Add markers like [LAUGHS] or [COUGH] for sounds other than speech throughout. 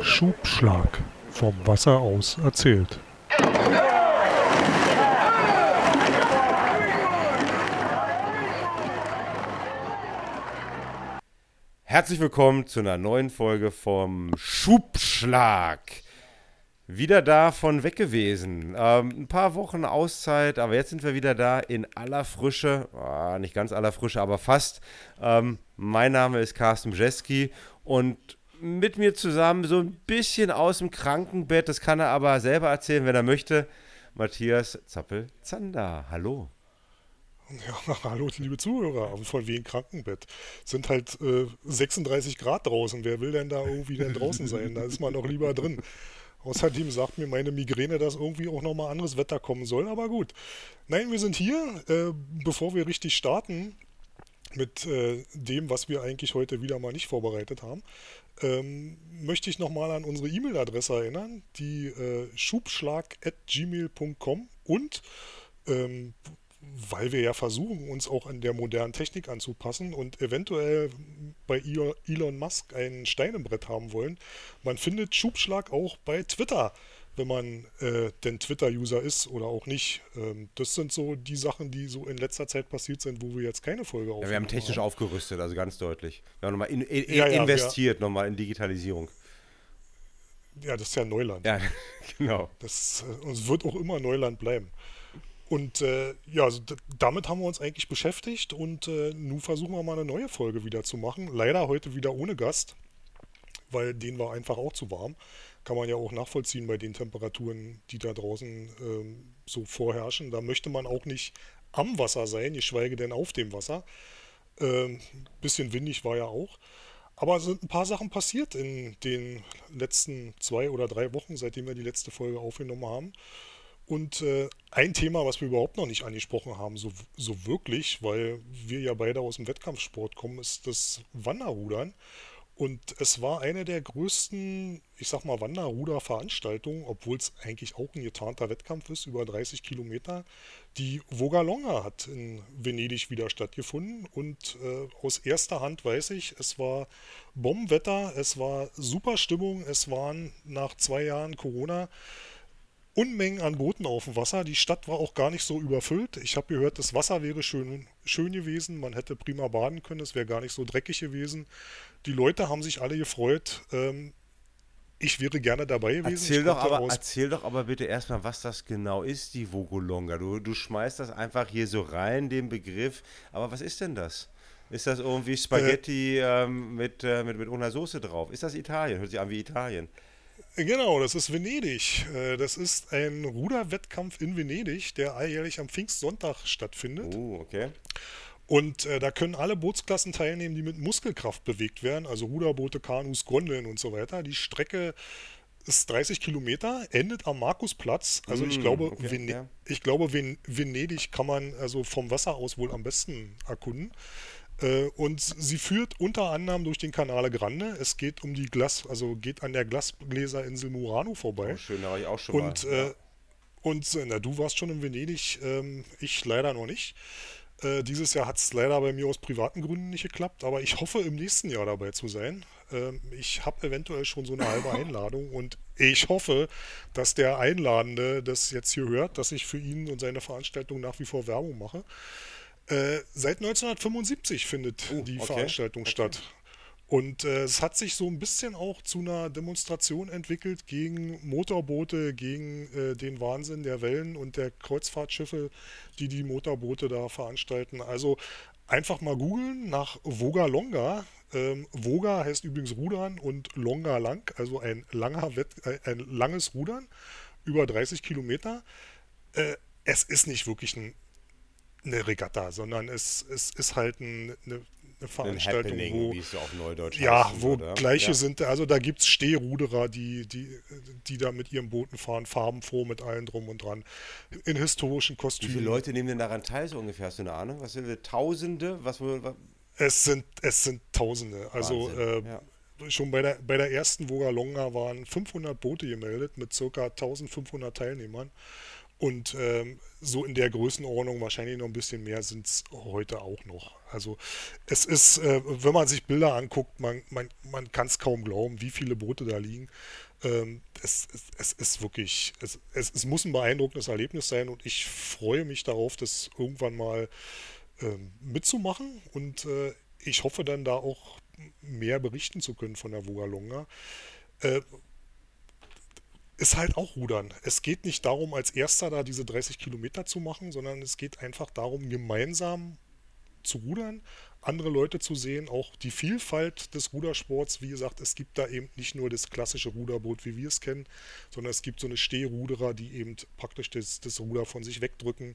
Schubschlag. Vom Wasser aus erzählt. Herzlich willkommen zu einer neuen Folge vom Schubschlag. Wieder da von weg gewesen. Ähm, ein paar Wochen Auszeit, aber jetzt sind wir wieder da in aller Frische. Ah, nicht ganz aller Frische, aber fast. Ähm, mein Name ist Carsten Bjeski und mit mir zusammen so ein bisschen aus dem Krankenbett, das kann er aber selber erzählen, wenn er möchte, Matthias Zappel-Zander. Hallo. Ja, [LAUGHS] hallo, liebe Zuhörer, von wegen Krankenbett. Sind halt äh, 36 Grad draußen. Wer will denn da irgendwie denn draußen sein? Da ist man doch lieber drin. [LAUGHS] Außerdem sagt mir meine Migräne, dass irgendwie auch nochmal anderes Wetter kommen soll, aber gut. Nein, wir sind hier. Äh, bevor wir richtig starten mit äh, dem, was wir eigentlich heute wieder mal nicht vorbereitet haben, ähm, möchte ich nochmal an unsere E-Mail-Adresse erinnern, die äh, schubschlag.gmail.com und ähm, weil wir ja versuchen, uns auch an der modernen Technik anzupassen und eventuell bei Elon Musk ein Stein im Brett haben wollen. Man findet Schubschlag auch bei Twitter, wenn man äh, denn Twitter-User ist oder auch nicht. Ähm, das sind so die Sachen, die so in letzter Zeit passiert sind, wo wir jetzt keine Folge aufnehmen. Ja, wir haben technisch haben. aufgerüstet, also ganz deutlich. Wir haben nochmal in, in, ja, ja, investiert, nochmal in Digitalisierung. Ja, das ist ja Neuland. Ja, [LAUGHS] genau. Das, äh, es wird auch immer Neuland bleiben. Und äh, ja, also damit haben wir uns eigentlich beschäftigt und äh, nun versuchen wir mal eine neue Folge wieder zu machen. Leider heute wieder ohne Gast, weil den war einfach auch zu warm. Kann man ja auch nachvollziehen bei den Temperaturen, die da draußen ähm, so vorherrschen. Da möchte man auch nicht am Wasser sein, geschweige denn auf dem Wasser. Ähm, bisschen windig war ja auch. Aber es sind ein paar Sachen passiert in den letzten zwei oder drei Wochen, seitdem wir die letzte Folge aufgenommen haben. Und äh, ein Thema, was wir überhaupt noch nicht angesprochen haben, so, so wirklich, weil wir ja beide aus dem Wettkampfsport kommen, ist das Wanderrudern. Und es war eine der größten, ich sag mal, Wanderruder-Veranstaltungen, obwohl es eigentlich auch ein getarnter Wettkampf ist, über 30 Kilometer. Die Vogalonga hat in Venedig wieder stattgefunden und äh, aus erster Hand weiß ich, es war Bombenwetter, es war super Stimmung, es waren nach zwei Jahren Corona Unmengen an Booten auf dem Wasser. Die Stadt war auch gar nicht so überfüllt. Ich habe gehört, das Wasser wäre schön, schön gewesen. Man hätte prima baden können. Es wäre gar nicht so dreckig gewesen. Die Leute haben sich alle gefreut. Ähm, ich wäre gerne dabei gewesen. Erzähl doch, aber, erzähl doch aber bitte erstmal, was das genau ist, die Vogolonga. Du, du schmeißt das einfach hier so rein, den Begriff. Aber was ist denn das? Ist das irgendwie Spaghetti äh, ähm, mit, äh, mit, mit einer Soße drauf? Ist das Italien? Hört sich an wie Italien. Genau, das ist Venedig. Äh, das ist ein Ruderwettkampf in Venedig, der alljährlich am Pfingstsonntag stattfindet. Oh, okay. Und äh, da können alle Bootsklassen teilnehmen, die mit Muskelkraft bewegt werden, also Ruderboote, Kanus, Gondeln und so weiter. Die Strecke ist 30 Kilometer, endet am Markusplatz. Also ich mm, glaube, okay, Vene ja. ich glaube, Ven Venedig kann man also vom Wasser aus wohl am besten erkunden. Äh, und sie führt unter anderem durch den Canale Grande. Es geht um die Glas, also geht an der Glasgläserinsel Murano vorbei. Oh, schön, da war ich auch schon und, mal. Äh, und äh, na, du warst schon in Venedig, ähm, ich leider noch nicht. Äh, dieses Jahr hat es leider bei mir aus privaten Gründen nicht geklappt, aber ich hoffe im nächsten Jahr dabei zu sein. Ähm, ich habe eventuell schon so eine halbe Einladung [LAUGHS] und ich hoffe, dass der Einladende das jetzt hier hört, dass ich für ihn und seine Veranstaltung nach wie vor Werbung mache. Äh, seit 1975 findet uh, die okay. Veranstaltung okay. statt. Und äh, es hat sich so ein bisschen auch zu einer Demonstration entwickelt gegen Motorboote, gegen äh, den Wahnsinn der Wellen und der Kreuzfahrtschiffe, die die Motorboote da veranstalten. Also einfach mal googeln nach Voga Longa. Ähm, Voga heißt übrigens Rudern und Longa lang, also ein, langer Wett, äh, ein langes Rudern, über 30 Kilometer. Äh, es ist nicht wirklich ein eine Regatta, sondern es, es ist halt ein, eine, eine Veranstaltung, ein wo, ja, wo oder? gleiche ja. sind, also da gibt es Stehruderer, die, die, die da mit ihren Booten fahren, farbenfroh mit allen drum und dran, in historischen Kostümen. Wie viele Leute nehmen denn daran teil, so ungefähr, hast du eine Ahnung? Was sind wir, Tausende? Was, was? Es sind, es sind Tausende, also äh, ja. Schon bei der, bei der ersten Vogalonga waren 500 Boote gemeldet mit ca. 1500 Teilnehmern. Und ähm, so in der Größenordnung, wahrscheinlich noch ein bisschen mehr, sind es heute auch noch. Also es ist, äh, wenn man sich Bilder anguckt, man, man, man kann es kaum glauben, wie viele Boote da liegen. Ähm, es, es, es, ist wirklich, es, es, es, muss ein beeindruckendes Erlebnis sein und ich freue mich darauf, das irgendwann mal ähm, mitzumachen und äh, ich hoffe dann da auch mehr berichten zu können von der Vogalonga. Äh, ist halt auch Rudern. Es geht nicht darum, als erster da diese 30 Kilometer zu machen, sondern es geht einfach darum, gemeinsam zu rudern, andere Leute zu sehen, auch die Vielfalt des Rudersports. Wie gesagt, es gibt da eben nicht nur das klassische Ruderboot, wie wir es kennen, sondern es gibt so eine Stehruderer, die eben praktisch das, das Ruder von sich wegdrücken.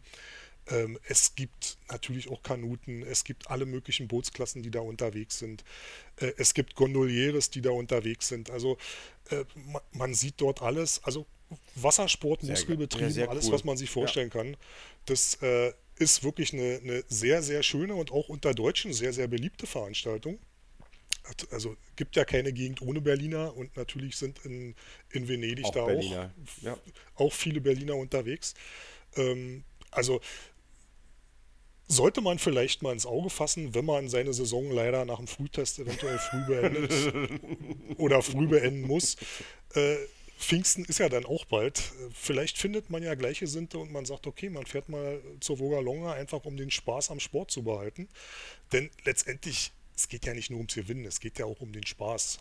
Ähm, es gibt natürlich auch Kanuten, es gibt alle möglichen Bootsklassen, die da unterwegs sind. Äh, es gibt Gondolieres, die da unterwegs sind. Also äh, man, man, sieht dort alles. Also Wassersport, Muskelbetrieb, ja, alles, cool. was man sich vorstellen ja. kann. Das äh, ist wirklich eine, eine, sehr, sehr schöne und auch unter Deutschen sehr, sehr beliebte Veranstaltung. Also gibt ja keine Gegend ohne Berliner und natürlich sind in, in Venedig auch da auch, ja. auch viele Berliner unterwegs. Ähm, also sollte man vielleicht mal ins Auge fassen, wenn man seine Saison leider nach dem Frühtest eventuell früh beendet [LAUGHS] oder früh beenden muss. Äh, Pfingsten ist ja dann auch bald. Vielleicht findet man ja Gleichgesinnte und man sagt, okay, man fährt mal zur Vogalonga einfach, um den Spaß am Sport zu behalten. Denn letztendlich, es geht ja nicht nur ums Gewinnen, es geht ja auch um den Spaß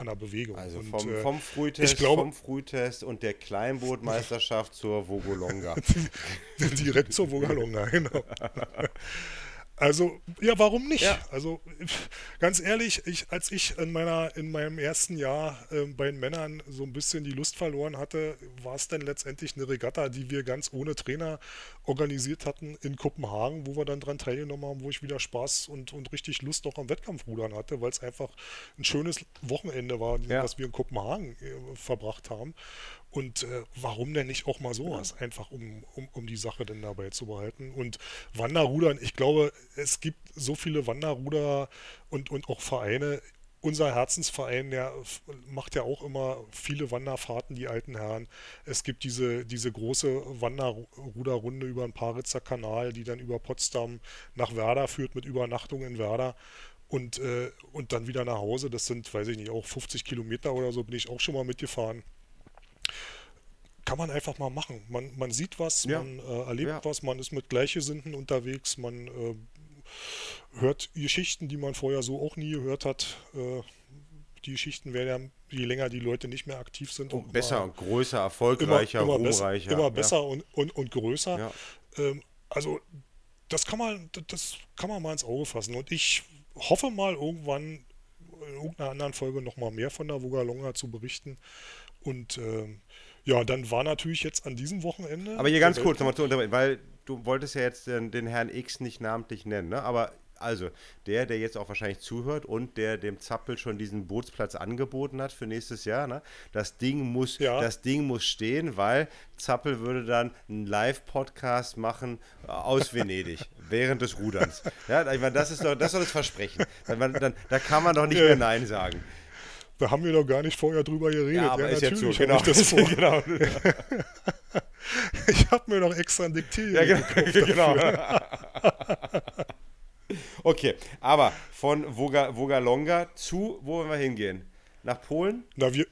an der Bewegung. Also und, vom, äh, vom, Frühtest, glaube, vom Frühtest und der Kleinbootmeisterschaft zur Vogolonga. [LAUGHS] Direkt zur Vogalonga, genau. [LAUGHS] Also, ja, warum nicht? Ja. Also, ganz ehrlich, ich, als ich in, meiner, in meinem ersten Jahr äh, bei den Männern so ein bisschen die Lust verloren hatte, war es dann letztendlich eine Regatta, die wir ganz ohne Trainer organisiert hatten in Kopenhagen, wo wir dann dran teilgenommen haben, wo ich wieder Spaß und, und richtig Lust auch am Wettkampfrudern hatte, weil es einfach ein schönes Wochenende war, ja. was wir in Kopenhagen äh, verbracht haben. Und äh, warum denn nicht auch mal sowas? Ja. Einfach um, um, um die Sache dann dabei zu behalten. Und Wanderrudern, ich glaube, es gibt so viele Wanderruder und, und auch Vereine. Unser Herzensverein der macht ja auch immer viele Wanderfahrten, die alten Herren. Es gibt diese, diese große Wanderruderrunde über den Paritzer Kanal, die dann über Potsdam nach Werder führt mit Übernachtung in Werder und, äh, und dann wieder nach Hause. Das sind, weiß ich nicht, auch 50 Kilometer oder so bin ich auch schon mal mitgefahren kann man einfach mal machen. Man, man sieht was, ja. man äh, erlebt ja. was, man ist mit Gleichgesinnten unterwegs, man äh, hört Geschichten, die man vorher so auch nie gehört hat. Äh, die Geschichten werden ja, je länger die Leute nicht mehr aktiv sind. Und besser, immer, größer, erfolgreicher, immer, immer ruhmreicher. Besser, immer besser und, und, und größer. Ähm, also das kann man, das kann man mal ins Auge fassen. Und ich hoffe mal irgendwann in irgendeiner anderen Folge nochmal mehr von der Vogalonga zu berichten. Und ähm, ja, dann war natürlich jetzt an diesem Wochenende. Aber hier ganz kurz nochmal zu unterbrechen, weil du wolltest ja jetzt den, den, Herrn X nicht namentlich nennen, ne? Aber also, der, der jetzt auch wahrscheinlich zuhört und der dem Zappel schon diesen Bootsplatz angeboten hat für nächstes Jahr, ne? Das Ding muss, ja. das Ding muss stehen, weil Zappel würde dann einen Live-Podcast machen aus Venedig [LAUGHS] während des Ruderns. Ja, ich meine, das ist doch, das ist doch das Versprechen. Dann, dann, da kann man doch nicht mehr Nein sagen. Da haben wir doch gar nicht vorher drüber geredet. Ja, aber ja, ist jetzt so. Genau. Ich, das [LAUGHS] vor. genau. [LAUGHS] ich habe mir doch extra ein Diktier ja, genau. [LAUGHS] genau. okay, aber von Voga, Vogalonga zu, wo wollen wir hingehen? Nach Polen? Na, wir,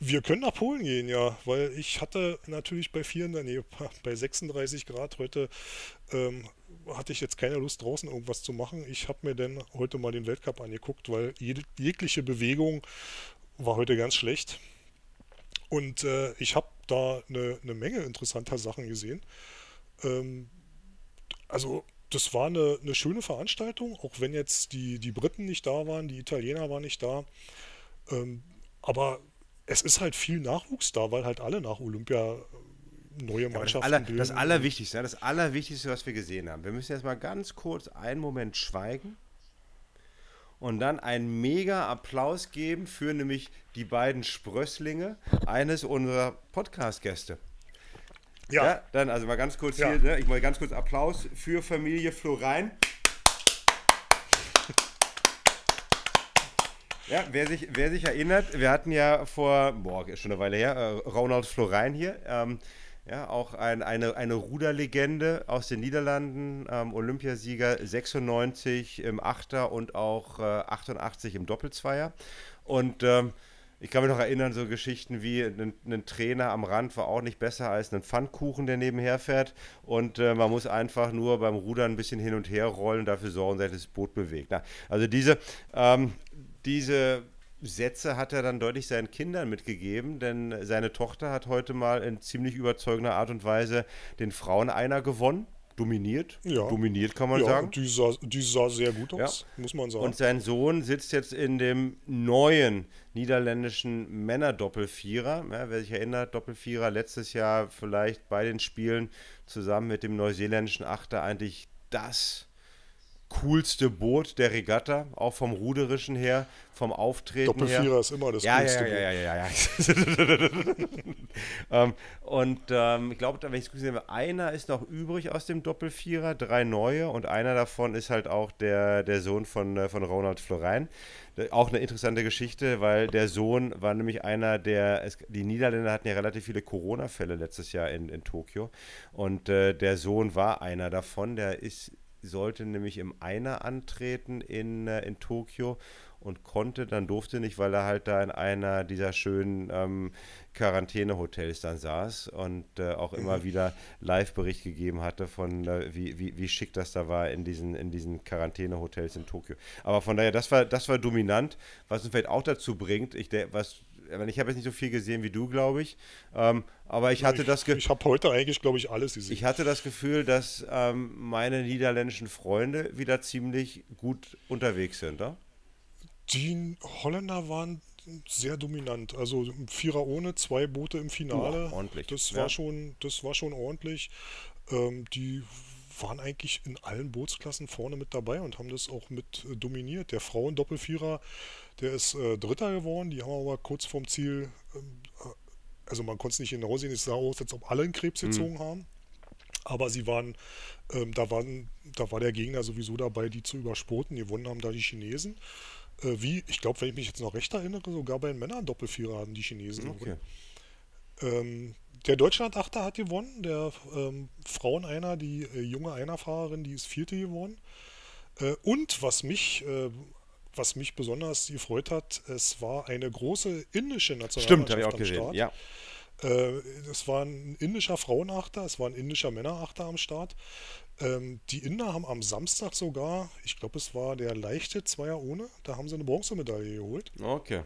wir können nach Polen gehen, ja, weil ich hatte natürlich bei 4, nee, bei 36 Grad heute ähm, hatte ich jetzt keine Lust draußen irgendwas zu machen. Ich habe mir dann heute mal den Weltcup angeguckt, weil jede, jegliche Bewegung war heute ganz schlecht. Und äh, ich habe da eine, eine, Menge interessanter Sachen gesehen. Ähm, also das war eine, eine, schöne Veranstaltung, auch wenn jetzt die, die Briten nicht da waren, die Italiener waren nicht da. Ähm, aber es ist halt viel Nachwuchs da, weil halt alle nach Olympia neue Mannschaften ja, das, aller, das Allerwichtigste, das Allerwichtigste, was wir gesehen haben. Wir müssen jetzt mal ganz kurz einen Moment schweigen und dann einen mega Applaus geben für nämlich die beiden Sprösslinge eines unserer Podcast-Gäste. Ja. ja. Dann also mal ganz kurz ja. hier, ne, ich mal ganz kurz Applaus für Familie Florein. Ja, wer sich, wer sich erinnert, wir hatten ja vor, boah, ist schon eine Weile her, äh, Ronald Florein hier. Ähm, Ja, auch ein, eine, eine Ruderlegende aus den Niederlanden, ähm, Olympiasieger 96 im Achter und auch äh, 88 im Doppelzweier. Und ähm, ich kann mich noch erinnern, so Geschichten wie ein, ein, Trainer am Rand war auch nicht besser als ein Pfannkuchen, der nebenher fährt. Und äh, man muss einfach nur beim Rudern ein bisschen hin und her rollen, dafür sorgen, dass das Boot bewegt. Na, also diese, ähm, diese Sätze hat er dann deutlich seinen Kindern mitgegeben, denn seine Tochter hat heute mal in ziemlich überzeugender Art und Weise den Frauen einer gewonnen dominiert. Ja. Dominiert, kann man ja, sagen. Die sah, die sah sehr gut aus, ja. muss man sagen. Und sein Sohn sitzt jetzt in dem neuen niederländischen Männerdoppelvierer. Ja, wer sich erinnert, Doppelvierer letztes Jahr vielleicht bei den Spielen zusammen mit dem neuseeländischen Achter eigentlich das coolste Boot der Regatta, auch vom Ruderischen her, vom Auftreten Doppelvierer her. ist immer das ja, coolste ja, ja, ja, ja, ja, ja. um, und ähm, ich glaube, wenn ich es gesehen habe, einer ist noch übrig aus dem Doppelvierer, drei neue und einer davon ist halt auch der, der Sohn von, äh, von Ronald Florein. Auch eine interessante Geschichte, weil der Sohn war nämlich einer der, es, die Niederländer hatten ja relativ viele Corona-Fälle letztes Jahr in, in Tokio und äh, der Sohn war einer davon, der ist sollte nämlich im Einer antreten in, äh, in Tokio und konnte, dann durfte nicht, weil er halt da in einer dieser schönen ähm, Quarantänehotels dann saß und äh, auch immer mhm. wieder Live-Bericht gegeben hatte von, äh, wie, wie, wie schick das da war in diesen, in diesen Quarantänehotels in Tokio. Aber von daher, das war, das war dominant, was uns vielleicht auch dazu bringt, ich, was ich habe jetzt nicht so viel gesehen wie du, glaube ich. Ähm, aber ich hatte ich, das Gefühl. Ich habe heute eigentlich, glaube ich, alles gesehen. Ich hatte das Gefühl, dass ähm, meine niederländischen Freunde wieder ziemlich gut unterwegs sind, oder? Die Holländer waren sehr dominant. Also Vierer ohne, zwei Boote im Finale. Ja, ordentlich. Das war ja. schon, das war schon ordentlich. Ähm, die waren eigentlich in allen Bootsklassen vorne mit dabei und haben das auch mit äh, dominiert. Der Frauen-Doppelvierer, der ist äh, Dritter geworden. Die haben aber kurz vorm Ziel, ähm, äh, also man konnte es nicht genau sehen, es sah aus, als ob alle einen Krebs mhm. gezogen mhm. haben. Aber sie waren, ähm, da waren, da war der Gegner sowieso dabei, die zu übersporten. Gewonnen haben da die Chinesen. Äh, wie, ich glaube, wenn ich mich jetzt noch recht erinnere, sogar bei den Männern Doppelvierer haben die Chinesen okay. Ähm, der Deutschland-Achter hat gewonnen, der ähm, Frauen einer, die äh, junge Einerfahrerin, die ist vierte geworden. Äh, und was mich, äh, was mich besonders gefreut hat, es war eine große indische Nationalmannschaft Stimmt, ich auch gesehen, Start. ja. Äh, es war ein indischer Frauenachter, es war ein indischer Männerachter am Start. Ähm, die Inder haben am Samstag sogar, ich glaube, es war der leichte Zweier ohne, da haben sie eine Bronzemedaille geholt. Okay.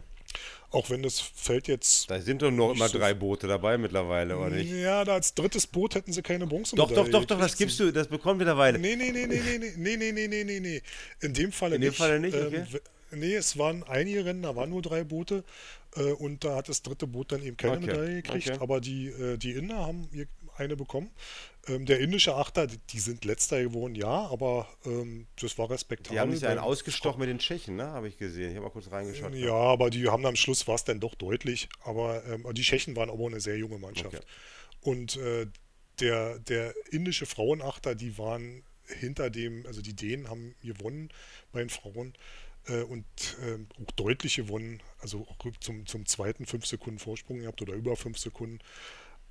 Auch wenn das Feld jetzt. Da sind doch noch immer so drei Boote dabei mittlerweile, oder nicht? Ja, da als drittes Boot hätten sie keine Bronze Doch, doch, doch, doch, das gibst du, das bekommen wir mittlerweile. Nee, nee, nee, nee, nee, nee, nee, nee, nee, nee, nee. In dem Falle nicht. In dem Falle nicht, okay. Ähm, nee, es waren einige Rennen, da waren nur drei Boote äh, und da hat das dritte Boot dann eben keine okay. Medaille gekriegt, okay. aber die, äh, die Inder haben eine bekommen. Ähm, der indische Achter, die sind letzter geworden, ja, aber ähm, das war respektabel. Die haben sich einen ausgestochen mit den Tschechen, ne? habe ich gesehen. Ich habe mal kurz reingeschaut. Ja, aber die haben am Schluss war es dann doch deutlich. Aber ähm, die Tschechen waren aber eine sehr junge Mannschaft. Okay. Und äh, der, der indische Frauenachter, die waren hinter dem, also die Dänen haben gewonnen bei den Frauen äh, und äh, auch deutlich gewonnen, also auch zum, zum zweiten fünf Sekunden Vorsprung gehabt oder über fünf Sekunden.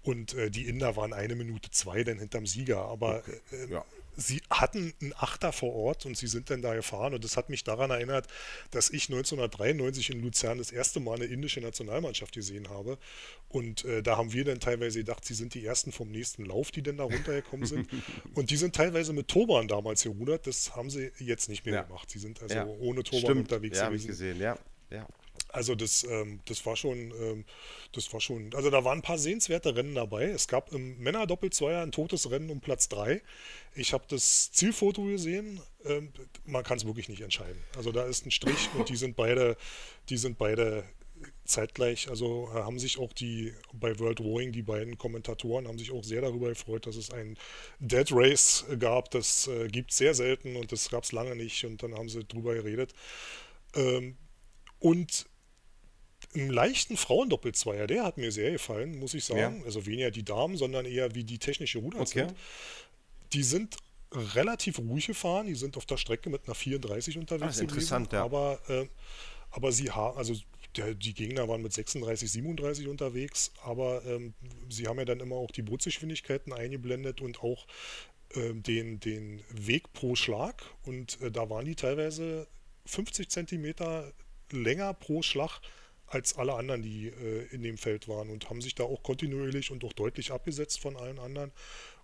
Und äh, die Inder waren eine Minute zwei dann hinterm Sieger. Aber okay. äh, ja. sie hatten einen Achter vor Ort und sie sind dann da gefahren. Und das hat mich daran erinnert, dass ich 1993 in Luzern das erste Mal eine indische Nationalmannschaft gesehen habe. Und äh, da haben wir dann teilweise gedacht, sie sind die ersten vom nächsten Lauf, die denn da runtergekommen sind. [LAUGHS] und die sind teilweise mit Turban damals gerudert. Das haben sie jetzt nicht mehr ja. gemacht. Sie sind also ja. ohne Turban Stimmt. unterwegs ja, gewesen. Ich gesehen, ja. ja. Also das, ähm, das war schon, ähm, das war schon, also da waren ein paar sehenswerte Rennen dabei. Es gab im Männer-Doppelzweier ein totes Rennen um Platz 3. Ich habe das Zielfoto gesehen. Ähm, man kann es wirklich nicht entscheiden. Also da ist ein Strich und die sind beide, die sind beide zeitgleich. Also äh, haben sich auch die bei World Rowing, die beiden Kommentatoren, haben sich auch sehr darüber gefreut, dass es ein Dead Race gab. Das äh, gibt es sehr selten und das gab es lange nicht. Und dann haben sie drüber geredet. Ähm, und im leichten Frauendoppelzweier, der hat mir sehr gefallen, muss ich sagen. Ja. Also weniger die Damen, sondern eher wie die technische Ruder okay. sind. Die sind relativ ruhig gefahren, die sind auf der Strecke mit einer 34 unterwegs. Ach, interessant, gewesen, ja. Aber, äh, aber sie haben, also der, die Gegner waren mit 36, 37 unterwegs, aber ähm, sie haben ja dann immer auch die Bootsgeschwindigkeiten eingeblendet und auch ähm, den, den Weg pro Schlag. Und äh, da waren die teilweise 50 Zentimeter länger pro Schlag als alle anderen, die äh, in dem Feld waren und haben sich da auch kontinuierlich und auch deutlich abgesetzt von allen anderen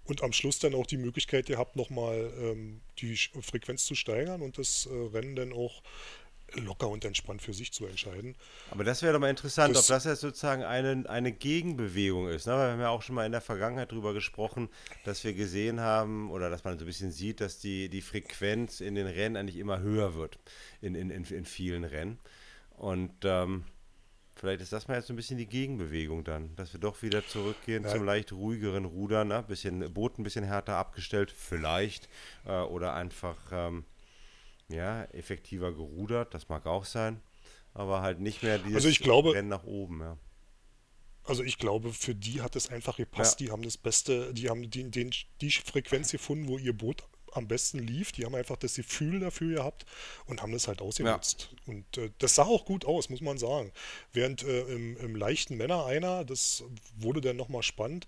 und am Schluss dann auch die Möglichkeit gehabt, nochmal ähm, die Frequenz zu steigern und das äh, Rennen dann auch locker und entspannt für sich zu entscheiden. Aber das wäre doch mal interessant, das, ob das jetzt sozusagen eine, eine Gegenbewegung ist. Ne? Wir haben ja auch schon mal in der Vergangenheit darüber gesprochen, dass wir gesehen haben oder dass man so ein bisschen sieht, dass die, die Frequenz in den Rennen eigentlich immer höher wird, in, in, in, in vielen Rennen. Und ähm, vielleicht ist das mal jetzt so ein bisschen die Gegenbewegung dann, dass wir doch wieder zurückgehen ja. zum leicht ruhigeren Rudern, ne? bisschen Boot ein bisschen härter abgestellt, vielleicht, äh, oder einfach ähm, ja, effektiver gerudert, das mag auch sein, aber halt nicht mehr dieses also ich glaube, Rennen nach oben, ja. Also ich glaube, für die hat es einfach gepasst. Ja. Die haben das Beste, die haben die, den, die Frequenz gefunden, wo ihr Boot am besten lief. Die haben einfach das Gefühl dafür gehabt und haben das halt ausgenutzt. Ja. Und äh, das sah auch gut aus, muss man sagen. Während äh, im, im, leichten Männer einer, das wurde dann nochmal spannend,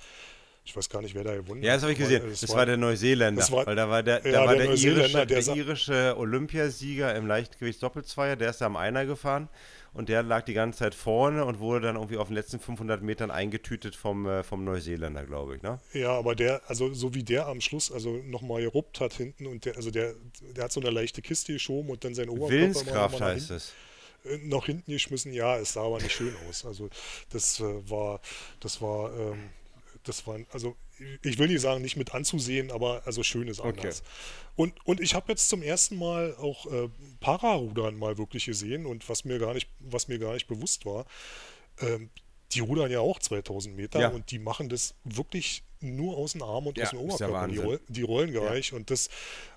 ich weiß gar nicht, wer da gewonnen hat. Ja, das habe ich gesehen. Das, das war, war, der Neuseeländer. War, weil da war der, da ja, war der, der, irische, der, der irische Olympiasieger im Leichtgewichts-Doppelzweier, der ist da am Einer gefahren und der lag die ganze Zeit vorne und wurde dann irgendwie auf den letzten 500 Metern eingetütet vom, äh, vom Neuseeländer, glaube ich. Ne? Ja, aber der, also so wie der am Schluss, also nochmal geruppt hat hinten und der, also der, der hat so eine leichte Kiste geschoben und dann sein Oberkörper Willenskraft heißt es äh, nach hinten geschmissen. Ja, es sah aber nicht schön aus. Also das äh, war, das war ähm, das war, also ich will nicht sagen, nicht mit anzusehen, aber also schön ist anders. Okay. Und, und ich habe jetzt zum ersten Mal auch äh, Pararudern mal wirklich gesehen und was mir gar nicht, was mir gar nicht bewusst war, ähm, die rudern ja auch 2000 Meter ja. und die machen das wirklich nur aus dem Arm und ja, aus dem Oberkörper. Die, Roll, die, rollen gleich ja. und das,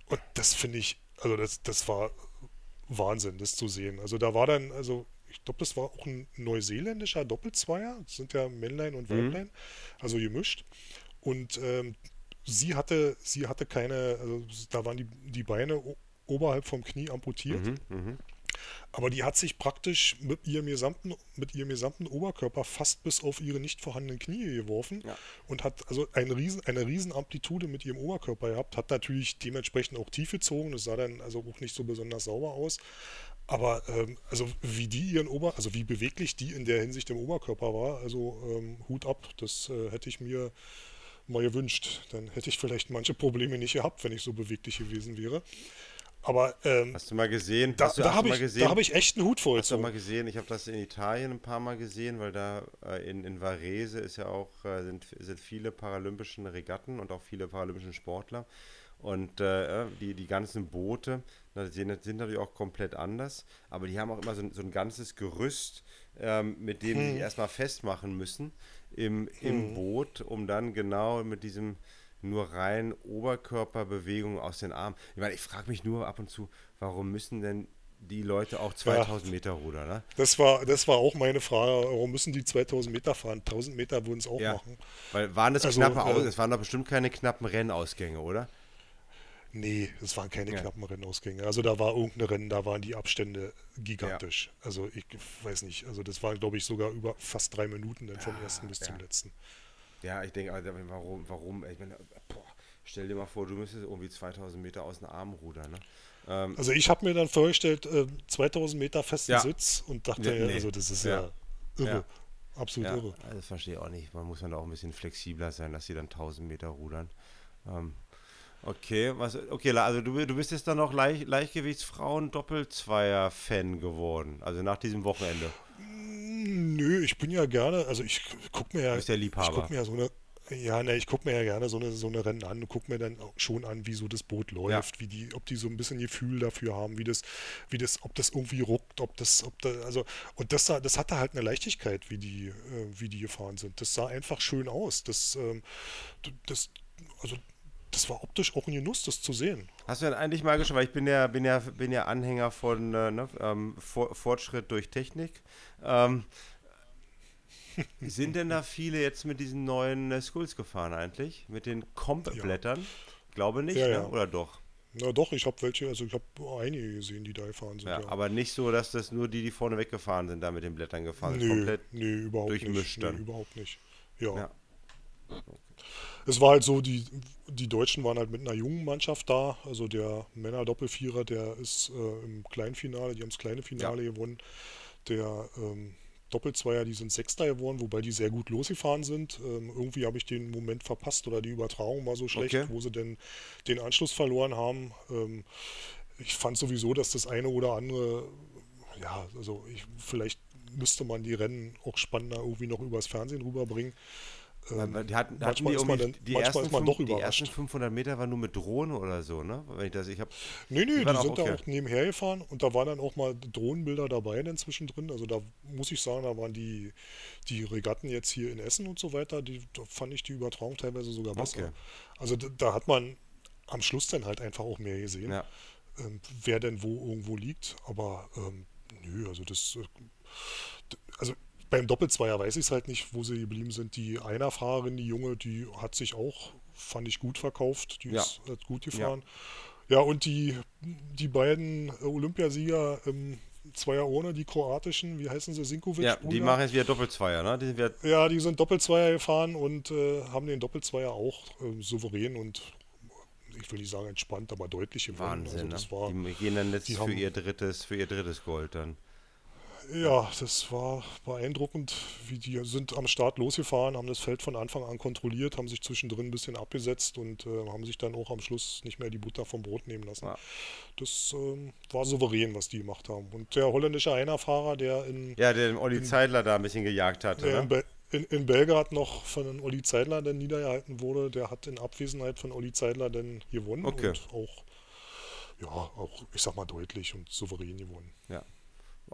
und das finde ich, also das, das war Wahnsinn, das zu sehen. Also da war dann, also ich glaube, das war auch ein neuseeländischer Doppelzweier. Das sind ja Männlein und mhm. Weiblein, mhm. also gemischt. Und ähm, sie hatte, sie hatte keine, also da waren die, die Beine oberhalb vom Knie amputiert. Mhm, mh. Aber die hat sich praktisch mit ihrem gesamten, mit ihrem gesamten Oberkörper fast bis auf ihre nicht vorhandenen Knie geworfen ja. und hat also eine riesen, eine riesen Amplitude mit ihrem Oberkörper gehabt, hat natürlich dementsprechend auch tief gezogen, das sah dann also auch nicht so besonders sauber aus. Aber ähm, also wie die ihren Ober, also wie beweglich die in der Hinsicht im Oberkörper war, also ähm, Hut ab, das äh, hätte ich mir mal gewünscht. Dann hätte ich vielleicht manche Probleme nicht gehabt, wenn ich so beweglich gewesen wäre. Aber ähm, hast du mal gesehen? Da, da habe ich, hab ich echt einen Hut voll. Hast du mal gesehen? Ich habe das in Italien ein paar Mal gesehen, weil da äh, in, in Varese ist ja auch äh, sind, sind viele paralympische Regatten und auch viele paralympische Sportler. Und äh, die, die ganzen Boote na, sind, sind natürlich auch komplett anders, aber die haben auch immer so, so ein ganzes Gerüst, ähm, mit dem hm. sie erstmal festmachen müssen im, im hm. Boot, um dann genau mit diesem nur rein Oberkörperbewegung aus den Armen. Ich meine, ich frage mich nur ab und zu, warum müssen denn die Leute auch 2000 ja, Meter rudern? Ne? Das, war, das war auch meine Frage. Warum müssen die 2000 Meter fahren? 1000 Meter würden es auch ja, machen. Weil waren das also, knappe äh, es waren doch bestimmt keine knappen Rennausgänge, oder? Nee, es waren keine ja. knappen Rennausgänge. Also da war irgendein Rennen, da waren die Abstände gigantisch. Ja. Also ich weiß nicht, also das waren glaube ich sogar über fast drei Minuten dann vom ersten bis zum letzten. Ja, ich denke, warum, warum, ich meine, boah, stell dir mal vor, du müsstest irgendwie 2000 Meter aus dem Arm rudern, ne? Ähm, also ich habe mir dann vorgestellt, äh, 2000 Meter festen ja. Sitz und dachte, ja, nee. also das ist ja, ja irre. Absolut irre. Also das verstehe ich auch nicht. Man muss dann auch ein bisschen flexibler sein, dass sie dann 1000 Meter rudern. Ähm, okay, was, okay, also du, du bist jetzt dann noch Leicht, Leichtgewichtsfrauen-Doppelzweier-Fan geworden, also nach diesem Wochenende. Nö, ich bin ja gerne, also ich gucke mir ja. Du bist der Liebhaber. Ich gucke mir ja so eine. Ja, ne, ich gucke mir ja gerne so eine, so eine Rennen an und gucke mir dann schon an, wie so das Boot läuft, ja. wie die, ob die so ein bisschen Gefühl dafür haben, wie das, wie das, ob das irgendwie ruckt, ob das, ob da, also, und das, das hatte halt eine Leichtigkeit, wie die, äh, wie die gefahren sind. Das sah einfach schön aus. Das, ähm, das, also das war optisch auch ein Genuss, das zu sehen. Hast du denn eigentlich mal geschaut, weil ich bin ja, bin ja, bin ja Anhänger von äh, ne, ähm, Fortschritt durch Technik. Ähm, sind denn da viele jetzt mit diesen neuen äh, Skulls gefahren eigentlich? Mit den Comp-Blättern? Ja. Glaube nicht, ja, ne? oder doch? Na doch, ich habe welche, also ich habe einige gesehen, die da gefahren sind. Ja, aber nicht so, dass das nur die, die vorne weggefahren sind, da mit den Blättern gefahren sind. Nö, Komplett. nee, überhaupt durchmischt nicht. dann. Nee, überhaupt nicht. Ja. Ja. Es war halt so, die, die Deutschen waren halt mit einer jungen Mannschaft da. Also der Männer-Doppelvierer, der ist äh, im Kleinfinale, die haben das kleine Finale gewonnen. Der ähm, Doppelzweier, die sind Sechster geworden, wobei die sehr gut losgefahren sind. Ähm, irgendwie habe ich den Moment verpasst oder die Übertragung war so schlecht, Okay. wo sie denn den Anschluss verloren haben. Ähm, ich fand sowieso, dass das eine oder andere, ja, also ich, vielleicht müsste man die Rennen auch spannender irgendwie noch übers Fernsehen rüberbringen. Ähm, Die hatten, hatten manchmal die ist man irgendwie, dann- die, ersten fünf, die ersten 500 Meter waren nur mit Drohne oder so, ne? Wenn ich das, ich hab, Nee, nee, die, auch sind okay. da auch nebenher gefahren und da waren dann auch mal Drohnenbilder dabei dann zwischendrin. Also da muss ich sagen, da waren die, die Regatten jetzt hier in Essen und so weiter, die, da fand ich die Übertragung teilweise sogar besser. Okay. Also da, da hat man am Schluss dann halt einfach auch mehr gesehen, ja. ähm, wer denn wo irgendwo liegt. Aber ähm, nö, also das, äh, also beim Doppelzweier weiß ich es halt nicht, wo sie geblieben sind. Die Einerfahrerin, die Junge, die hat sich auch, fand ich, gut verkauft. Die Ja. ist hat gut gefahren. Ja, und die, die beiden Olympiasieger im Zweier ohne, die kroatischen, wie heißen sie, Sinkovic? ja, die machen jetzt wieder Doppelzweier, ne? Die sind wieder, Ja, die sind Doppelzweier gefahren und äh, haben den Doppelzweier auch äh, souverän und ich will nicht sagen entspannt, aber deutlich gewonnen. Wahnsinn, also das war, ne? Die gehen dann jetzt für haben- ihr drittes, für ihr drittes Gold dann. Ja, das war beeindruckend, wie die sind am Start losgefahren, haben das Feld von Anfang an kontrolliert, haben sich zwischendrin ein bisschen abgesetzt und äh, haben sich dann auch am Schluss nicht mehr die Butter vom Brot nehmen lassen. Ja. Das ähm, war souverän, was die gemacht haben. Und der holländische Einerfahrer, der in, Ja, der den Olli Zeidler da ein bisschen gejagt der in, ne? In, in Belgrad noch von Olli Zeidler dann niedergehalten wurde, der hat in Abwesenheit von Olli Zeidler dann gewonnen Okay. und auch, ja, auch, ich sag mal, deutlich und souverän gewonnen. Ja.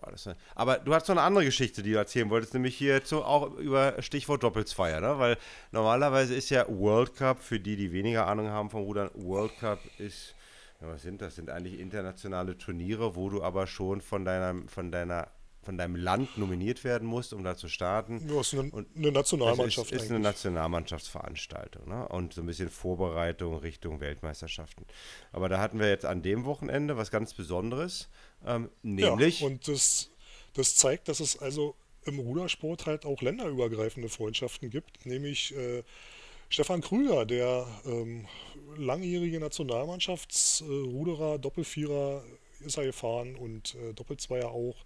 Boah, das, aber du hast noch eine andere Geschichte, die du erzählen wolltest, nämlich hier so auch über Stichwort Doppelzweier, ne? Weil normalerweise ist ja World Cup, für die, die weniger Ahnung haben vom Rudern, World Cup ist, ja, was sind das? Sind eigentlich internationale Turniere, wo du aber schon von deiner, von deiner, von deinem Land nominiert werden musst, um da zu starten. Ja, ist eine, Und eine Das Nationalmannschaft ist, ist eine. Nationalmannschaftsveranstaltung ne? und so ein bisschen Vorbereitung Richtung Weltmeisterschaften. Aber da hatten wir jetzt an dem Wochenende was ganz Besonderes, ähm, nämlich Ja, und das, das zeigt, dass es also im Rudersport halt auch länderübergreifende Freundschaften gibt, nämlich äh, Stefan Krüger, der ähm, langjährige Nationalmannschaftsruderer, Doppelvierer ist er gefahren und äh, Doppelzweier auch.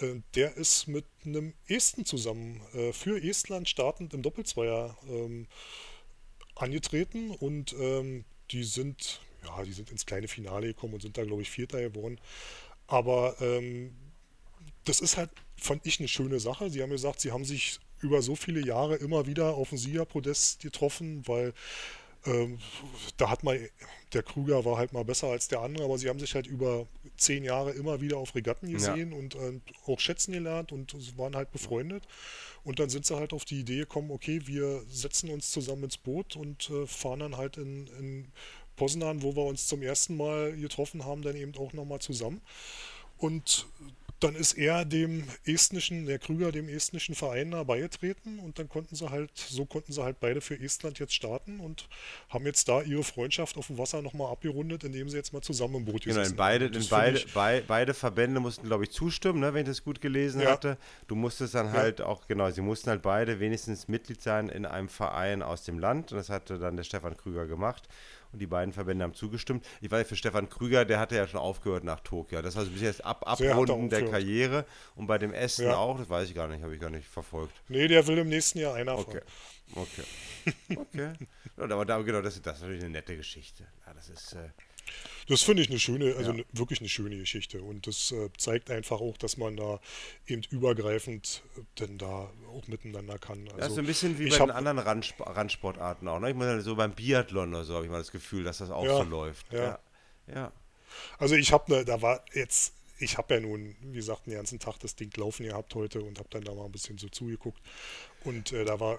Äh, der ist mit einem Esten zusammen äh, für Estland startend im Doppelzweier ähm, angetreten und ähm, die sind, ja, die sind ins kleine Finale gekommen und sind da, glaube ich, Vierter geworden. Aber ähm, das ist halt, fand ich, eine schöne Sache. Sie haben gesagt, sie haben sich über so viele Jahre immer wieder auf dem Siegerpodest getroffen, weil ähm, da hat mal, der Krüger war halt mal besser als der andere, aber sie haben sich halt über zehn Jahre immer wieder auf Regatten gesehen und äh, auch schätzen gelernt und waren halt befreundet. Und dann sind sie halt auf die Idee gekommen, okay, wir setzen uns zusammen ins Boot und äh, fahren dann halt in, in Poznan, wo wir uns zum ersten Mal getroffen haben, dann eben auch nochmal zusammen. Und dann ist er dem estnischen, der Krüger dem estnischen Verein da beigetreten und dann konnten sie halt, so konnten sie halt beide für Estland jetzt starten und haben jetzt da ihre Freundschaft auf dem Wasser nochmal abgerundet, indem sie jetzt mal zusammen im Boot Genau, in beide, in beide, ich- bei, beide Verbände mussten, glaube ich, zustimmen, ne, wenn ich das gut gelesen Ja. hatte. Du musstest dann Ja. halt auch, genau, sie mussten halt beide wenigstens Mitglied sein in einem Verein aus dem Land. Und das hatte dann der Stefan Krüger gemacht. Und die beiden Verbände haben zugestimmt. Ich weiß, für Stefan Krüger, der hatte ja schon aufgehört nach Tokio. Das war so ein bisschen das Ab Abrunden der. Karriere. Und bei dem Essen Ja. auch, das weiß ich gar nicht, habe ich gar nicht verfolgt. Nee, der will im nächsten Jahr einer Okay. Okay. [LAUGHS] Okay. Ja, aber da, genau, das, das ist natürlich eine nette Geschichte. Ja, das ist. Äh, Das finde ich eine schöne, also Ja. eine, wirklich eine schöne Geschichte. Und das äh, zeigt einfach auch, dass man da eben übergreifend äh, denn da auch miteinander kann. Also, Das ist so ein bisschen wie bei den anderen Randsp Randsportarten auch. Ne? Ich meine, so beim Biathlon oder so habe ich mal das Gefühl, dass das auch Ja, so läuft. ja. Ja. ja. Also ich habe ne, da war jetzt, ich habe ja nun, wie gesagt, den ganzen Tag das Ding laufen gehabt heute und habe dann da mal ein bisschen so zugeguckt. Und äh, da war,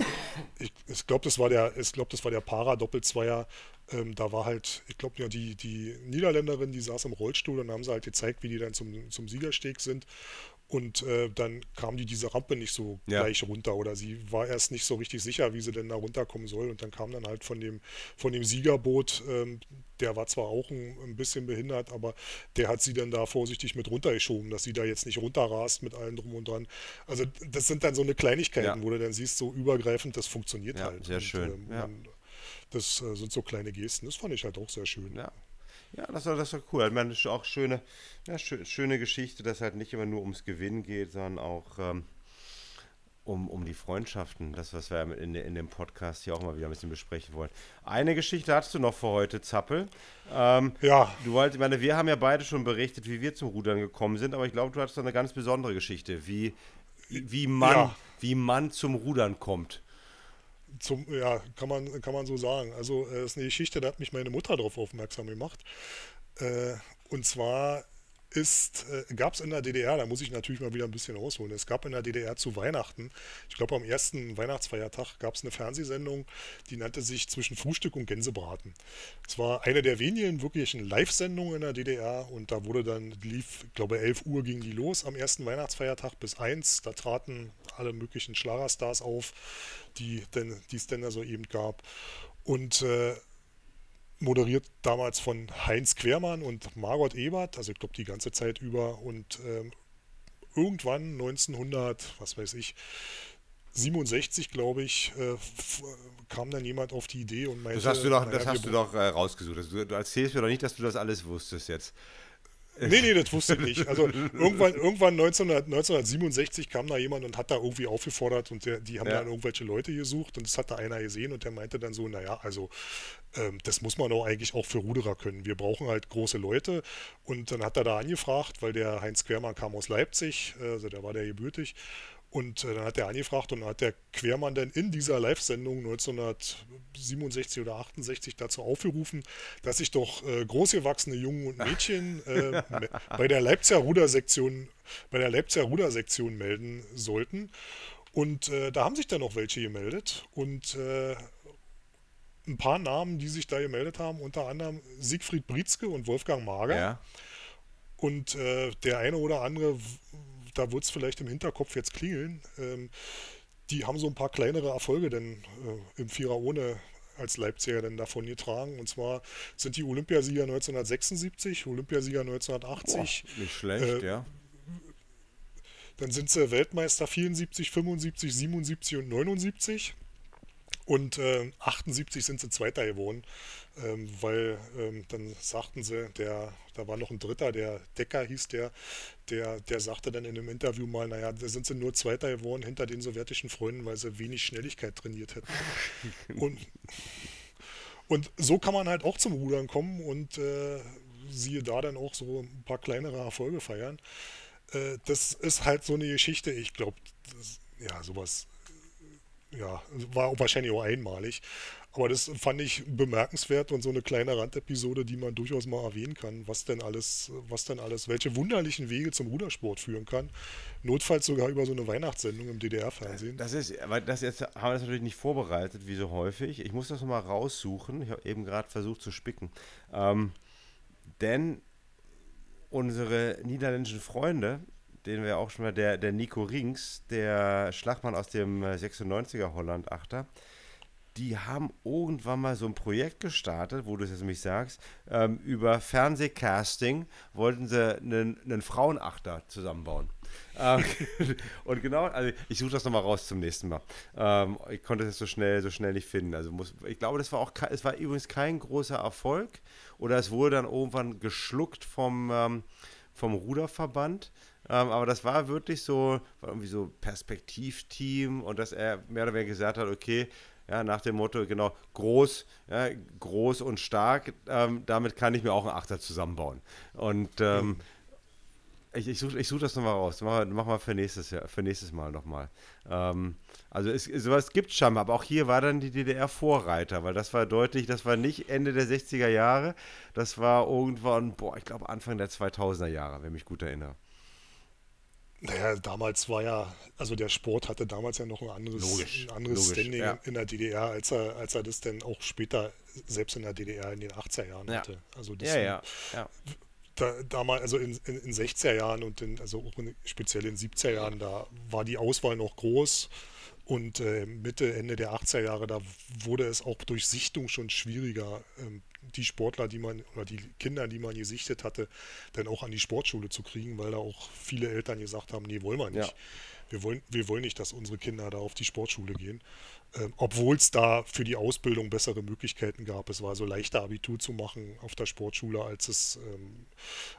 ich, ich glaube, das war der, ich glaube, das war der Para-Doppelzweier. Ähm, da war halt, ich glaube, ja, die, die Niederländerin, die saß im Rollstuhl und haben sie halt gezeigt, wie die dann zum, zum Siegersteg sind. Und äh, dann kam die diese Rampe nicht so Ja. gleich runter oder sie war erst nicht so richtig sicher, wie sie denn da runterkommen soll. Und dann kam dann halt von dem, von dem Siegerboot, ähm, der war zwar auch ein, ein bisschen behindert, aber der hat sie dann da vorsichtig mit runtergeschoben, dass sie da jetzt nicht runterrast mit allem drum und dran. Also das sind dann so eine Kleinigkeiten, Ja. wo du dann siehst, so übergreifend, das funktioniert Ja, halt. sehr Und, schön, ähm, ja. man, das äh, sind so kleine Gesten. Das fand ich halt auch sehr schön. Ja. Ja, das war, das war cool. Ich meine, das ist auch schöne, ja, schö schöne Geschichte, dass halt nicht immer nur ums Gewinnen geht, sondern auch ähm, um, um die Freundschaften. Das, was wir in, in dem Podcast hier auch mal wieder ein bisschen besprechen wollen. Eine Geschichte hast du noch für heute, Zappel. Ähm, Ja, Du wolltest, ich meine, wir haben ja beide schon berichtet, wie wir zum Rudern gekommen sind, aber ich glaube, du hattest noch eine ganz besondere Geschichte, wie, wie, man, Ja. wie man zum Rudern kommt. Zum, ja, kann man, kann man so sagen. Also, äh, das ist eine Geschichte, da hat mich meine Mutter darauf aufmerksam gemacht. Äh, und zwar ist, äh, gab es in der DDR, da muss ich natürlich mal wieder ein bisschen ausholen, es gab in der DDR zu Weihnachten, ich glaube am ersten Weihnachtsfeiertag gab es eine Fernsehsendung, die nannte sich Zwischen Frühstück und Gänsebraten. Es war eine der wenigen wirklichen Live-Sendungen in der DDR und da wurde dann, lief, ich glaube 11 Uhr ging die los am ersten Weihnachtsfeiertag bis 1, da traten alle möglichen Schlagerstars auf, die es denn da so eben gab. Und äh, moderiert damals von Heinz Quermann und Margot Ebert, also ich glaube die ganze Zeit über. Und ähm, irgendwann 1900, was weiß ich, 67, glaube ich, äh, kam dann jemand auf die Idee und meinte, Das hast du doch, naja, das hast du doch äh, rausgesucht. Das, du, du erzählst mir doch nicht, dass du das alles wusstest jetzt. Nee, nee, das wusste ich nicht. Also irgendwann, irgendwann 1900, 1967 kam da jemand und hat da irgendwie aufgefordert und der, die haben Ja. dann irgendwelche Leute gesucht und das hat da einer gesehen und der meinte dann so, naja, also ähm, das muss man doch eigentlich auch für Ruderer können. Wir brauchen halt große Leute und dann hat er da angefragt, weil der Heinz Quermann kam aus Leipzig, äh, also der war der gebürtig und äh, dann hat er angefragt und dann hat der Quermann dann in dieser Live-Sendung 1967 oder 68 dazu aufgerufen, dass sich doch äh, großgewachsene Jungen und [LAUGHS] Mädchen äh, bei der Leipziger Rudersektion, bei der Leipziger Rudersektion melden sollten. Und äh, da haben sich dann auch welche gemeldet und äh, ein paar Namen, die sich da gemeldet haben, unter anderem Siegfried Brietzke und Wolfgang Mager. Ja. Und äh, der eine oder andere, da wird es vielleicht im Hinterkopf jetzt klingeln, ähm, die haben so ein paar kleinere Erfolge denn äh, im Vierer ohne als Leipziger denn davon getragen. Und zwar sind die Olympiasieger 1976, Olympiasieger 1980, Boah, nicht schlecht, Äh, ja. dann sind sie Weltmeister 74, 75, 77 und 79. Und äh, 78 sind sie Zweiter geworden, ähm, weil ähm, dann sagten sie, der, da war noch ein Dritter, der Decker hieß der, der, der sagte dann in einem Interview mal, naja, da sind sie nur Zweiter geworden hinter den sowjetischen Freunden, weil sie wenig Schnelligkeit trainiert hätten. [LAUGHS] und, und so kann man halt auch zum Rudern kommen und äh, siehe da dann auch so ein paar kleinere Erfolge feiern. Äh, das ist halt so eine Geschichte, ich glaube, ja, sowas ja, war wahrscheinlich auch einmalig. Aber das fand ich bemerkenswert und so eine kleine Randepisode, die man durchaus mal erwähnen kann, was denn alles, was denn alles, welche wunderlichen Wege zum Rudersport führen kann. Notfalls sogar über so eine Weihnachtssendung im DDR-Fernsehen. Das ist, aber das jetzt haben wir das natürlich nicht vorbereitet, wie so häufig. Ich muss das nochmal raussuchen. Ich habe eben gerade versucht zu spicken. Ähm, denn unsere niederländischen Freunde, den wir auch schon mal, der, der Nico Rings, der Schlagmann aus dem äh, 96er Holland-Achter, die haben irgendwann mal so ein Projekt gestartet, wo du es jetzt nämlich sagst, ähm, über Fernsehcasting wollten sie einen, einen Frauenachter zusammenbauen. ähm, [LAUGHS] und genau, also ich suche das nochmal raus zum nächsten Mal. Ähm, ich konnte es so schnell, so schnell nicht finden. Also muss, ich glaube, das war auch, es war übrigens kein großer Erfolg oder es wurde dann irgendwann geschluckt vom, ähm, vom Ruderverband. Ähm, aber das war wirklich so, war irgendwie so Perspektivteam und dass er mehr oder weniger gesagt hat, okay, ja, nach dem Motto, genau, groß, ja, groß und stark, ähm, damit kann ich mir auch einen Achter zusammenbauen. Und ähm, ich, ich suche ich such das nochmal raus. Mach, mach mal für nächstes, Jahr, für nächstes Mal nochmal. Ähm, also es, sowas gibt es schon, aber auch hier war dann die DDR Vorreiter, weil das war deutlich, das war nicht Ende der 60er Jahre, das war irgendwann, boah, ich glaube Anfang der 2000er Jahre, wenn ich mich gut erinnere. Naja, damals war ja, also der Sport hatte damals ja noch ein anderes, Logisch, ein anderes logisch, Standing ja. in der DDR, als er, als er das dann auch später, selbst in der DDR in den 80er Jahren Ja. hatte. Also das Ja, ja, ja. da, damals, also in, in, in 60er Jahren und in, also auch in, speziell in 70er Jahren, da war die Auswahl noch groß. Und äh, Mitte, Ende der 80er Jahre, da wurde es auch durch Sichtung schon schwieriger, ähm, die Sportler, die man oder die Kinder, die man gesichtet hatte, dann auch an die Sportschule zu kriegen, weil da auch viele Eltern gesagt haben, nee, wollen wir nicht. Ja. Wir, wollen, wir wollen nicht, dass unsere Kinder da auf die Sportschule gehen. Ähm, Obwohl es da für die Ausbildung bessere Möglichkeiten gab. Es war so leichter Abitur zu machen auf der Sportschule, als es, ähm,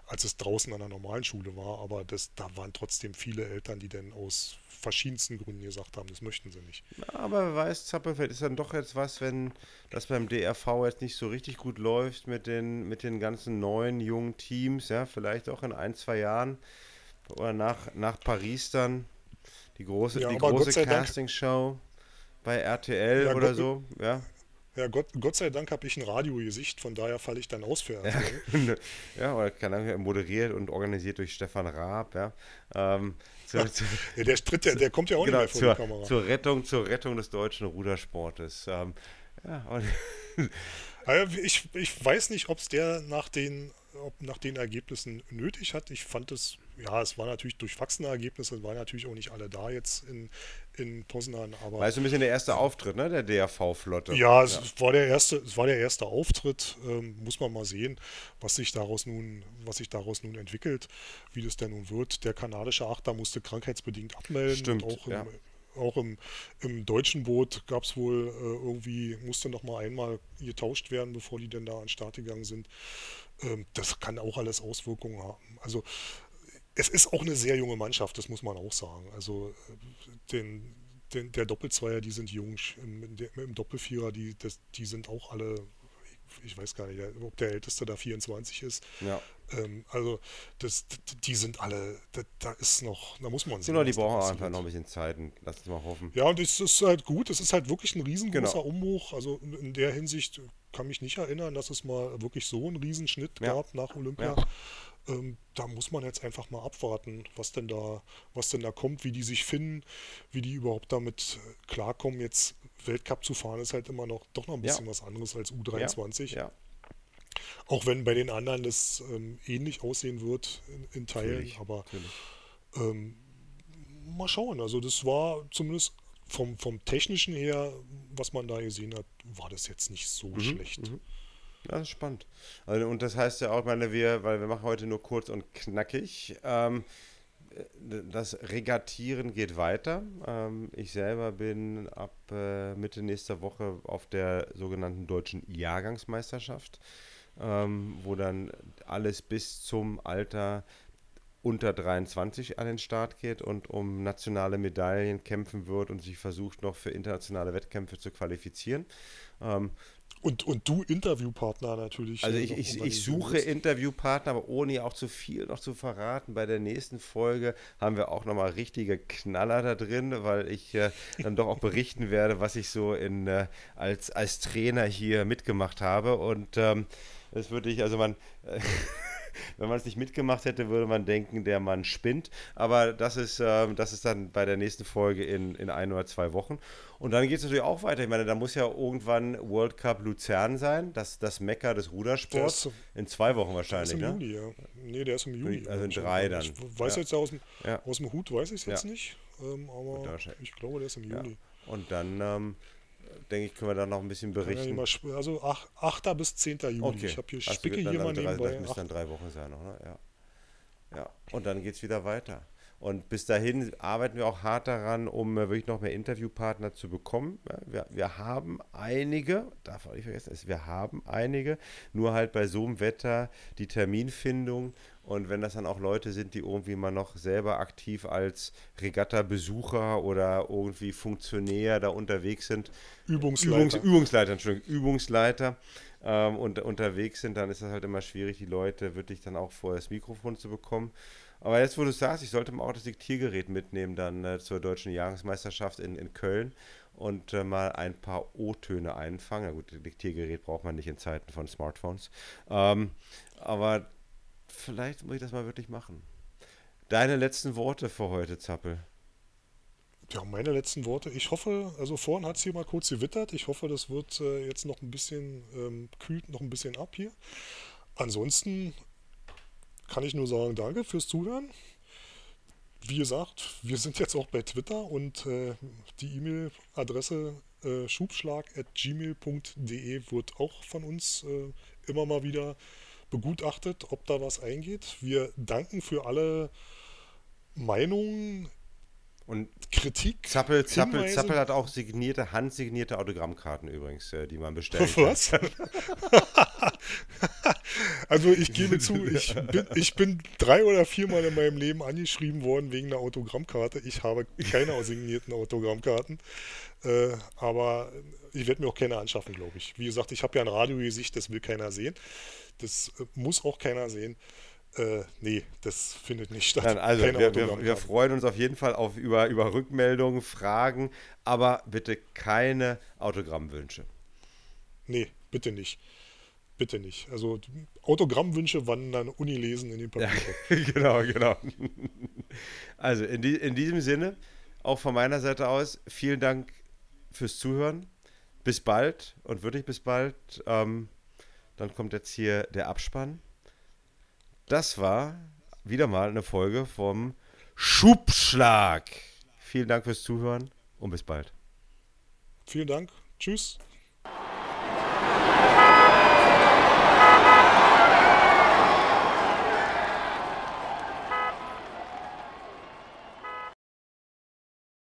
als es draußen an der normalen Schule war. Aber das, da waren trotzdem viele Eltern, die dann aus verschiedensten Gründen gesagt haben, das möchten sie nicht. Aber wer weiß, Zappelfeld ist dann doch jetzt was, wenn das beim DRV jetzt nicht so richtig gut läuft mit den, mit den ganzen neuen jungen Teams, ja, vielleicht auch in ein, zwei Jahren oder nach, nach Paris dann die große, ja, die große Castingshow bei RTL ja, oder Gott, so, ja. Ja, Gott, Gott sei Dank habe ich ein Radiogesicht, von daher falle ich dann aus für RTL. ja, oder [LAUGHS] kann er moderiert und organisiert durch Stefan Raab, ja. Ähm, zu, ja, zu, der, tritt, der, der kommt ja auch genau, nicht mehr vor zur, die Kamera. Zur Rettung, zur Rettung des deutschen Rudersportes. Ähm, ja, [LAUGHS] ich, ich weiß nicht, ob es der nach den ob nach den Ergebnissen nötig hat. Ich fand es, ja, es war natürlich durchwachsene Ergebnisse, es waren natürlich auch nicht alle da jetzt in, in Poznan. Aber weißt du, ein bisschen der erste Auftritt, ne, der DRV-Flotte. Ja, es ja. war der erste, es war der erste Auftritt. Ähm, muss man mal sehen, was sich daraus nun, was sich daraus nun entwickelt, wie das denn nun wird. Der kanadische Achter musste krankheitsbedingt abmelden. Stimmt, auch im, ja auch im, im deutschen Boot gab es wohl äh, irgendwie, musste noch mal einmal getauscht werden, bevor die denn da an den Start gegangen sind. Ähm, das kann auch alles Auswirkungen haben. Also es ist auch eine sehr junge Mannschaft, das muss man auch sagen. Also den, den, der Doppelzweier, die sind jung, im, im Doppelvierer, die, das, die sind auch alle, ich weiß gar nicht, ob der Älteste da 24 ist. Ja. Ähm, also das, die sind alle, da, da, ist noch, da muss man sehen. Genau, die brauchen einfach noch ein bisschen Zeit und lass uns mal hoffen. Ja, und es ist halt gut, es ist halt wirklich ein riesengroßer genau. Umbruch. Also in der Hinsicht kann mich nicht erinnern, dass es mal wirklich so einen Riesenschnitt ja. gab nach Olympia. Ja. Ähm, da muss man jetzt einfach mal abwarten, was denn da, was denn da kommt, wie die sich finden, wie die überhaupt damit klarkommen. Jetzt Weltcup zu fahren ist halt immer noch doch noch ein bisschen ja. was anderes als U23. Ja. Auch wenn bei den anderen das ähm, ähnlich aussehen wird in, in Teilen, natürlich, aber ähm, mal schauen. Also das war zumindest vom, vom technischen her, was man da gesehen hat, war das jetzt nicht so mhm, schlecht. Mhm. Das ist spannend. Also, und das heißt ja auch, meine, wir, weil wir machen heute nur kurz und knackig. Ähm, das Regattieren geht weiter. Ähm, ich selber bin ab äh, Mitte nächster Woche auf der sogenannten deutschen Jahrgangsmeisterschaft, ähm, wo dann alles bis zum Alter unter 23 an den Start geht und um nationale Medaillen kämpfen wird und sich versucht noch für internationale Wettkämpfe zu qualifizieren. Ähm, und, und du Interviewpartner natürlich. Also ich, ich, ich suche Interviewpartner, aber ohne auch zu viel noch zu verraten. Bei der nächsten Folge haben wir auch nochmal richtige Knaller da drin, weil ich äh, dann doch auch berichten werde, was ich so in, äh, als, als Trainer hier mitgemacht habe. Und ähm, das würde ich, also man. Äh, [LAUGHS] [LAUGHS] wenn man es nicht mitgemacht hätte, würde man denken, der Mann spinnt. Aber das ist, äh, das ist dann bei der nächsten Folge in, in ein oder zwei Wochen. Und dann geht es natürlich auch weiter. Ich meine, da muss ja irgendwann World Cup Luzern sein, das, das Mecker des Rudersports. in zwei Wochen wahrscheinlich, der ist im ne? Juli, ja. Nee, der ist im Juli. Also in drei dann. Ich weiß ja. jetzt aus dem, ja. aus dem Hut, weiß ich es jetzt ja. nicht. Ähm, aber ich glaube, der ist im Juli. Und dann ähm, denke ich, können wir da noch ein bisschen berichten. Ja also 8. bis 10. Juli. Okay. Ich habe hier also Spicke hier mal nebenbei. Das müssen dann drei Wochen sein noch, ne? Ja. Ja, und dann geht es wieder weiter. Und bis dahin arbeiten wir auch hart daran, um äh, wirklich noch mehr Interviewpartner zu bekommen. Wir, wir haben einige, darf auch nicht vergessen, wir haben einige, nur halt bei so einem Wetter die Terminfindung und wenn das dann auch Leute sind, die irgendwie mal noch selber aktiv als Regatta-Besucher oder irgendwie Funktionär da unterwegs sind. Übungsleiter. Übungs, Übungsleiter, Entschuldigung, Übungsleiter ähm, und unterwegs sind, dann ist das halt immer schwierig, die Leute wirklich dann auch vor das Mikrofon zu bekommen. Aber jetzt, wo du sagst, ich sollte mal auch das Diktiergerät mitnehmen dann äh, zur deutschen Jahresmeisterschaft in, in Köln und äh, mal ein paar O-Töne einfangen. Ja, gut, Diktiergerät braucht man nicht in Zeiten von Smartphones. Ähm, aber vielleicht muss ich das mal wirklich machen. Deine letzten Worte für heute, Zappel. Ja, meine letzten Worte. Ich hoffe, also vorhin hat es hier mal kurz gewittert. Ich hoffe, das wird äh, jetzt noch ein bisschen, ähm, kühlt noch ein bisschen ab hier. Ansonsten kann ich nur sagen, danke fürs Zuhören. Wie gesagt, wir sind jetzt auch bei Twitter und äh, die E-Mail-Adresse äh, schubschlag.gmail.de wird auch von uns äh, immer mal wieder begutachtet, ob da was eingeht. Wir danken für alle Meinungen, Und Kritik. Zappel, Zappel, Hinweise. Zappel hat auch signierte, handsignierte Autogrammkarten übrigens, äh, die man bestellen [LAUGHS] kann. Was? [LAUGHS] also ich gebe [LAUGHS] zu, ich bin, ich bin drei oder viermal in meinem Leben angeschrieben worden wegen einer Autogrammkarte. Ich habe keine signierten Autogrammkarten. Äh, aber ich werde mir auch keine anschaffen, glaube ich. Wie gesagt, ich habe ja ein Radiogesicht, das will keiner sehen. Das äh, muss auch keiner sehen. Äh, nee, das findet nicht statt. Nein, also Keine wir, wir, wir freuen uns auf jeden Fall auf, über, über Rückmeldungen, Fragen, aber bitte keine Autogrammwünsche. Nee, bitte nicht. Bitte nicht. Also Autogrammwünsche wandern ungelesen in den Papierkorb. [LAUGHS] genau, genau. Also in, die, in diesem Sinne, auch von meiner Seite aus, vielen Dank fürs Zuhören. Bis bald und wirklich bis bald. Ähm, dann kommt jetzt hier der Abspann. Das war wieder mal eine Folge vom Schubschlag. Vielen Dank fürs Zuhören und bis bald. Vielen Dank. Tschüss.